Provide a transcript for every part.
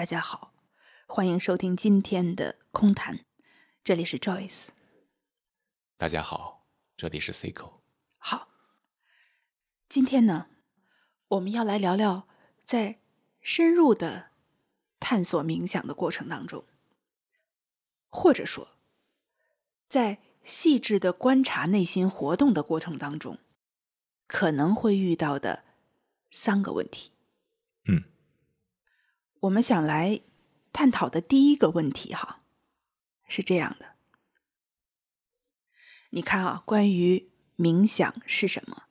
大家好，欢迎收听今天的空谈，这里是 Joyce。大家好，这里是 Cico。好，今天呢，我们要来聊聊在深入的探索冥想的过程当中，或者说，在细致的观察内心活动的过程当中，可能会遇到的三个问题。嗯，我们想来探讨的第一个问题，哈，是这样的。你看啊，关于冥想是什么，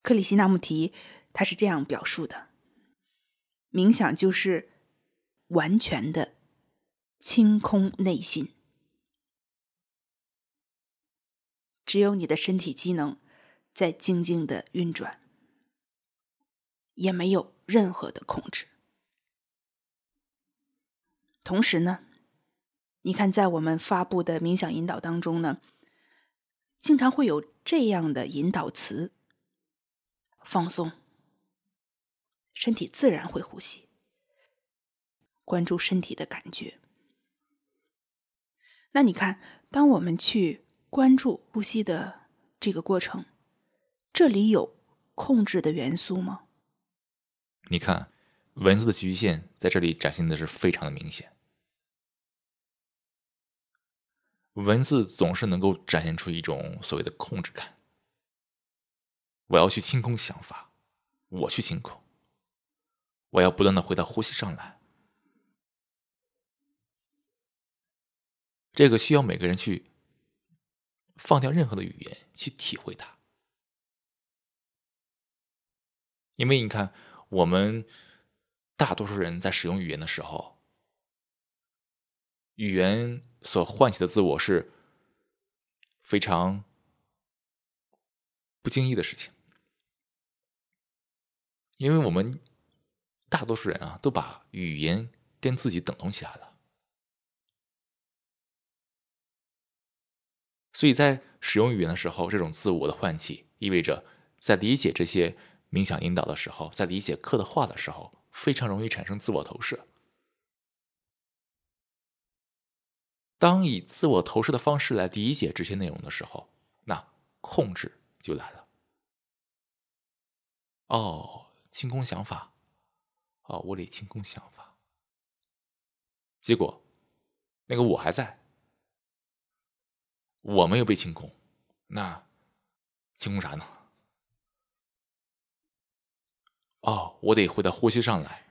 克里希那穆提他是这样表述的：冥想就是完全的清空内心，只有你的身体机能在静静的运转，也没有任何的控制。同时呢。你看，在我们发布的冥想引导当中呢，经常会有这样的引导词：放松，身体自然会呼吸，关注身体的感觉。那你看，当我们去关注呼吸的这个过程，这里有控制的元素吗？你看，文字的局限在这里展现的是非常的明显。文字总是能够展现出一种所谓的控制感。我要去清空想法，我去清空，我要不断的回到呼吸上来。这个需要每个人去放掉任何的语言去体会它，因为你看，我们大多数人在使用语言的时候，语言。所唤起的自我是非常不经意的事情，因为我们大多数人啊，都把语言跟自己等同起来了，所以在使用语言的时候，这种自我的唤起，意味着在理解这些冥想引导的时候，在理解课的话的时候，非常容易产生自我投射。当以自我投射的方式来理解这些内容的时候，那控制就来了。哦，清空想法，哦，我得清空想法。结果，那个我还在，我没有被清空，那清空啥呢？哦，我得回到呼吸上来。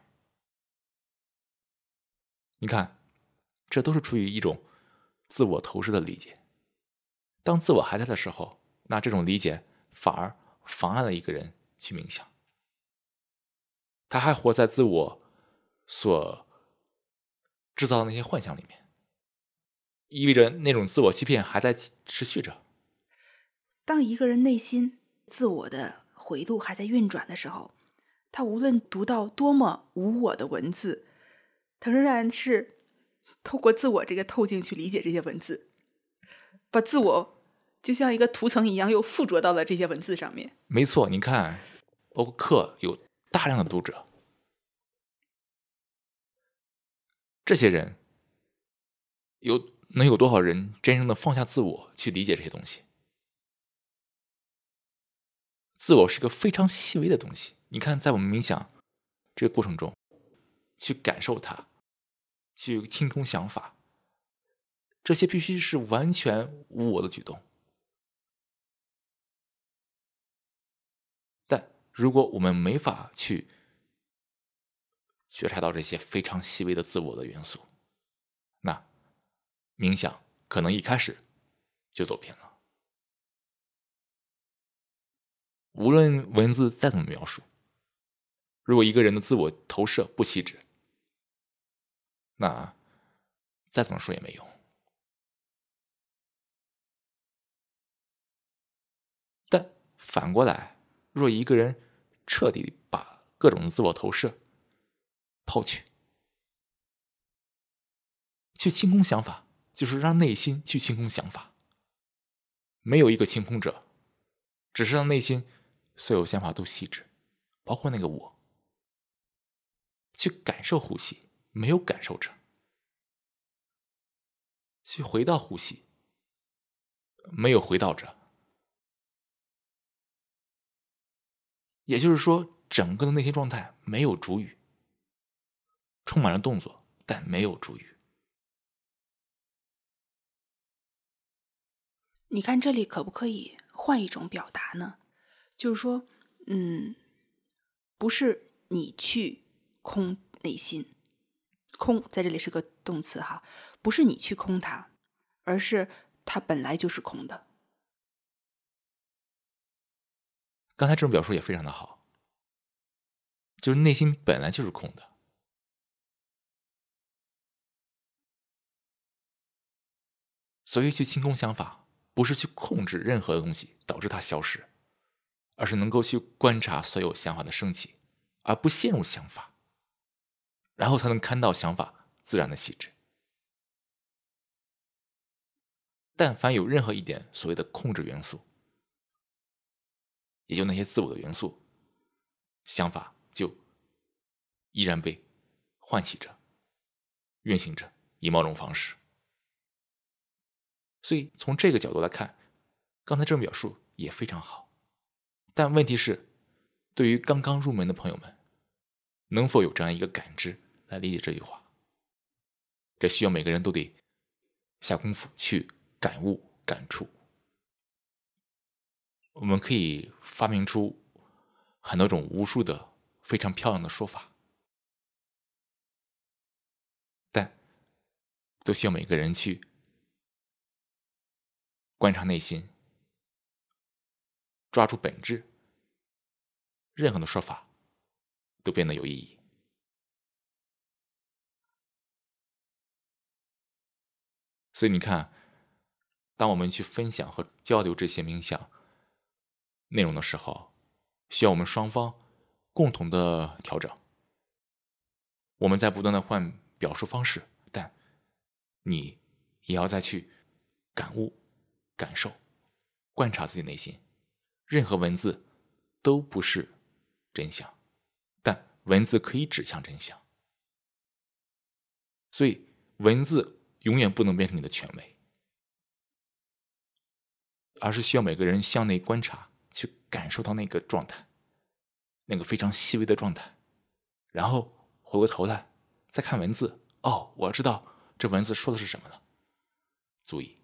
你看，这都是出于一种。自我投射的理解，当自我还在的时候，那这种理解反而妨碍了一个人去冥想。他还活在自我所制造的那些幻想里面，意味着那种自我欺骗还在持续着。当一个人内心自我的回路还在运转的时候，他无论读到多么无我的文字，他仍然是。透过自我这个透镜去理解这些文字，把自我就像一个涂层一样，又附着到了这些文字上面。没错，你看，欧克有大量的读者，这些人有能有多少人真正的放下自我去理解这些东西？自我是个非常细微的东西。你看，在我们冥想这个过程中，去感受它。去清空想法，这些必须是完全无我的举动。但如果我们没法去觉察到这些非常细微的自我的元素，那冥想可能一开始就走偏了。无论文字再怎么描述，如果一个人的自我投射不细致，那再怎么说也没用。但反过来，若一个人彻底把各种自我投射抛去，去清空想法，就是让内心去清空想法。没有一个清空者，只是让内心所有想法都细致，包括那个我。去感受呼吸，没有感受着；去回到呼吸，没有回到着。也就是说，整个的内心状态没有主语，充满了动作，但没有主语。你看这里可不可以换一种表达呢？就是说，嗯，不是你去空内心，空在这里是个动词哈，不是你去空它，而是它本来就是空的。刚才这种表述也非常的好，就是内心本来就是空的，所以去清空想法。不是去控制任何东西导致它消失，而是能够去观察所有想法的升起，而不陷入想法，然后才能看到想法自然的细致。但凡有任何一点所谓的控制元素，也就那些自我的元素，想法就依然被唤起着、运行着，以某种方式。所以从这个角度来看，刚才这种表述也非常好。但问题是，对于刚刚入门的朋友们，能否有这样一个感知来理解这句话？这需要每个人都得下功夫去感悟、感触。我们可以发明出很多种、无数的非常漂亮的说法，但都需要每个人去。观察内心，抓住本质，任何的说法都变得有意义。所以你看，当我们去分享和交流这些冥想内容的时候，需要我们双方共同的调整。我们在不断的换表述方式，但你也要再去感悟。感受、观察自己内心，任何文字都不是真相，文字可以指向真相。所以，文字永远不能变成你的权威，而是需要每个人向内观察，去感受到那个状态，那个非常细微的状态，然后回过头来再看文字。哦，我知道这文字说的是什么了，足以。